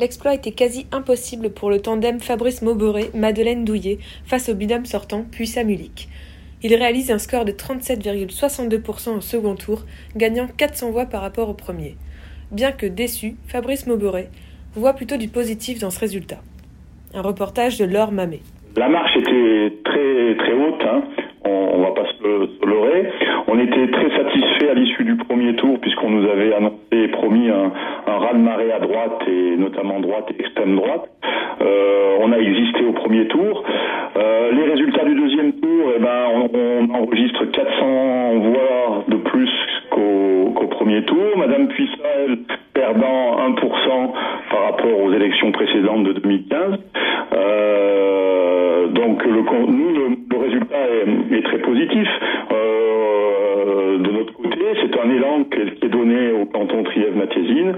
L'exploit était quasi impossible pour le tandem Fabrice Mauberet-Madeleine Douillet face au binôme sortant puis Samulik. Il réalise un score de 37,62% au second tour, gagnant 400 voix par rapport au premier. Bien que déçu, Fabrice Mauberet voit plutôt du positif dans ce résultat. Un reportage de Laure Mamet. La marche était très très haute, hein. on, ne va pas se, leurrer. On très satisfait à l'issue du premier tour puisqu'on nous avait annoncé et promis un, un raz-de-marée à droite et notamment droite et extrême droite. Euh, on a existé au premier tour. Euh, les résultats du deuxième tour, eh ben, on, enregistre 400 voix de plus qu'au premier tour. Madame Puissal perdant 1% par rapport aux élections précédentes de 2015. Euh, donc le, nous, le, résultat est, très positif. Euh, de notre côté, c'est un élan qui est donné au canton Trièves-Matésine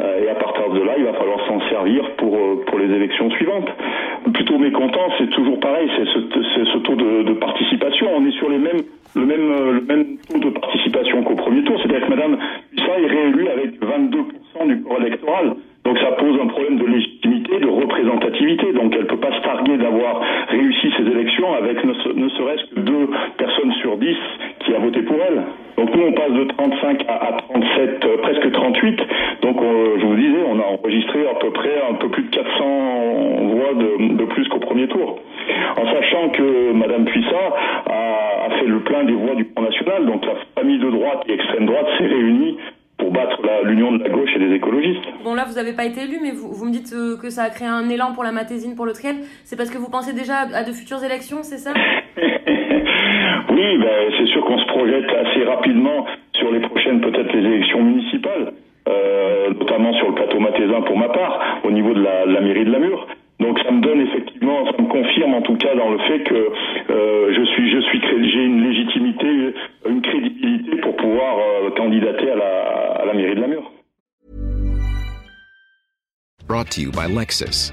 euh, et à partir de là, il va falloir s'en servir pour, pour les élections suivantes. Plutôt mécontent, c'est toujours pareil, c'est ce, taux de, participation. On est sur les mêmes, le, même, le même taux de participation qu'au premier tour, c'est-à-dire que Madame Puissat est réélue avec 22% du corps électoral. Donc ça pose un problème de légitimité, de représentativité. Donc elle ne peut pas se targuer d'avoir réussi ces élections avec ne, serait-ce que deux personnes sur dix qui a voté pour elle. Nous on passe de 35 à, 37, euh, presque 38. Donc je vous disais, on a enregistré à peu près un peu plus de 400 voix de, plus qu'au premier tour. En sachant que Madame Puissat a, fait le plein des voix du Front National, donc la famille de droite et extrême droite s'est réunie pour battre l'union de la gauche et des écologistes. Bon là vous n'avez pas été élu mais vous, vous me dites euh, que ça a créé un élan pour la Matésine, pour le Triel. C'est parce que vous pensez déjà à de futures élections, c'est ça? Oui, ben, c'est sûr qu'on se projette assez rapidement sur les prochaines peut-être les élections municipales, euh, notamment sur le plateau matésin pour ma part, au niveau de la, de la mairie de Lamur. Donc ça me donne effectivement, ça me confirme en tout cas dans le fait que euh, je suis, je suis, j'ai une légitimité, une crédibilité pour pouvoir euh, candidater à la, la mairie de Namur. Brought to you by Lexus.